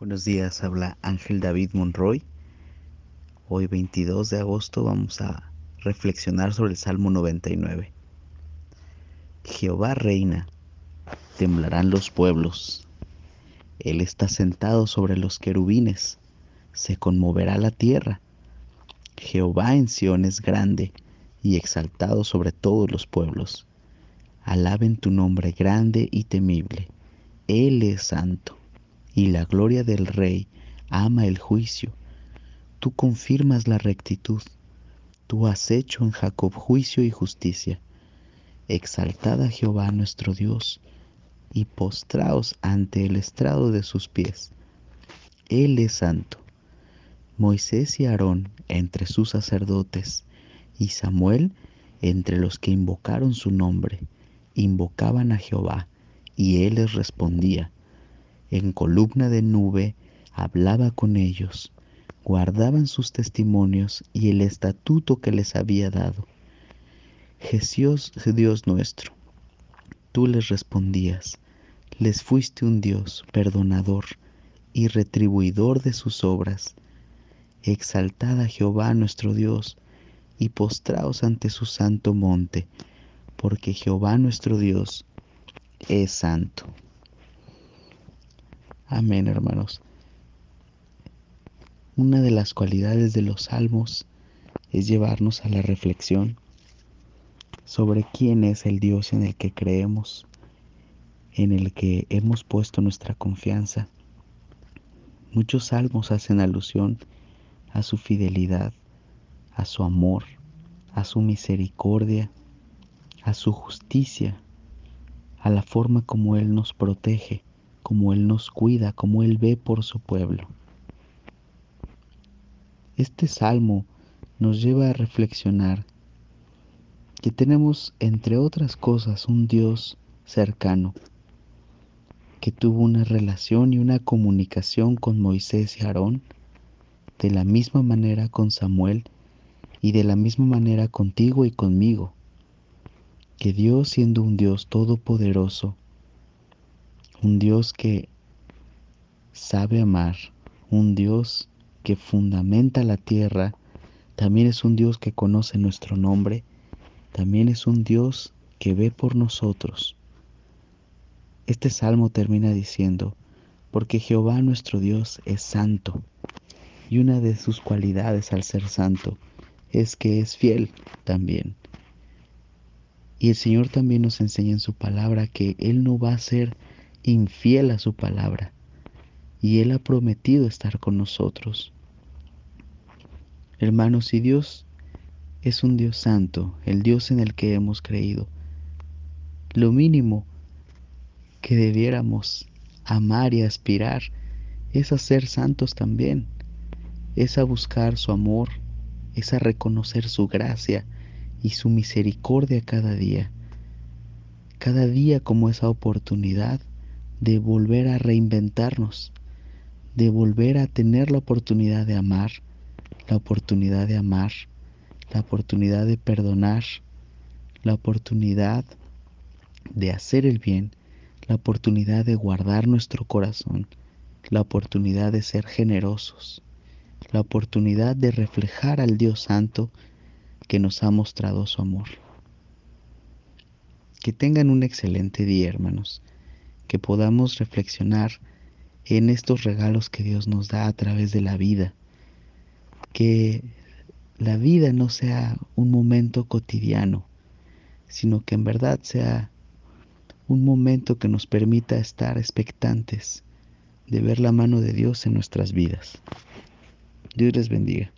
Buenos días, habla Ángel David Monroy. Hoy 22 de agosto vamos a reflexionar sobre el Salmo 99. Jehová reina, temblarán los pueblos. Él está sentado sobre los querubines, se conmoverá la tierra. Jehová en Sión es grande y exaltado sobre todos los pueblos. Alaben tu nombre grande y temible. Él es santo y la gloria del Rey ama el juicio. Tú confirmas la rectitud. Tú has hecho en Jacob juicio y justicia. Exaltad a Jehová nuestro Dios y postraos ante el estrado de sus pies. Él es santo. Moisés y Aarón entre sus sacerdotes y Samuel entre los que invocaron su nombre, invocaban a Jehová y él les respondía en columna de nube hablaba con ellos, guardaban sus testimonios y el estatuto que les había dado. Jesús, Dios nuestro, tú les respondías, les fuiste un Dios perdonador y retribuidor de sus obras. Exaltad Jehová nuestro Dios y postraos ante su santo monte, porque Jehová nuestro Dios es santo. Amén, hermanos. Una de las cualidades de los salmos es llevarnos a la reflexión sobre quién es el Dios en el que creemos, en el que hemos puesto nuestra confianza. Muchos salmos hacen alusión a su fidelidad, a su amor, a su misericordia, a su justicia, a la forma como Él nos protege como Él nos cuida, como Él ve por su pueblo. Este salmo nos lleva a reflexionar que tenemos, entre otras cosas, un Dios cercano, que tuvo una relación y una comunicación con Moisés y Aarón, de la misma manera con Samuel y de la misma manera contigo y conmigo, que Dios siendo un Dios todopoderoso, un Dios que sabe amar, un Dios que fundamenta la tierra, también es un Dios que conoce nuestro nombre, también es un Dios que ve por nosotros. Este salmo termina diciendo, porque Jehová nuestro Dios es santo, y una de sus cualidades al ser santo es que es fiel también. Y el Señor también nos enseña en su palabra que Él no va a ser infiel a su palabra y Él ha prometido estar con nosotros. Hermanos, si Dios es un Dios santo, el Dios en el que hemos creído, lo mínimo que debiéramos amar y aspirar es a ser santos también, es a buscar su amor, es a reconocer su gracia y su misericordia cada día, cada día como esa oportunidad de volver a reinventarnos, de volver a tener la oportunidad de amar, la oportunidad de amar, la oportunidad de perdonar, la oportunidad de hacer el bien, la oportunidad de guardar nuestro corazón, la oportunidad de ser generosos, la oportunidad de reflejar al Dios Santo que nos ha mostrado su amor. Que tengan un excelente día, hermanos que podamos reflexionar en estos regalos que Dios nos da a través de la vida. Que la vida no sea un momento cotidiano, sino que en verdad sea un momento que nos permita estar expectantes de ver la mano de Dios en nuestras vidas. Dios les bendiga.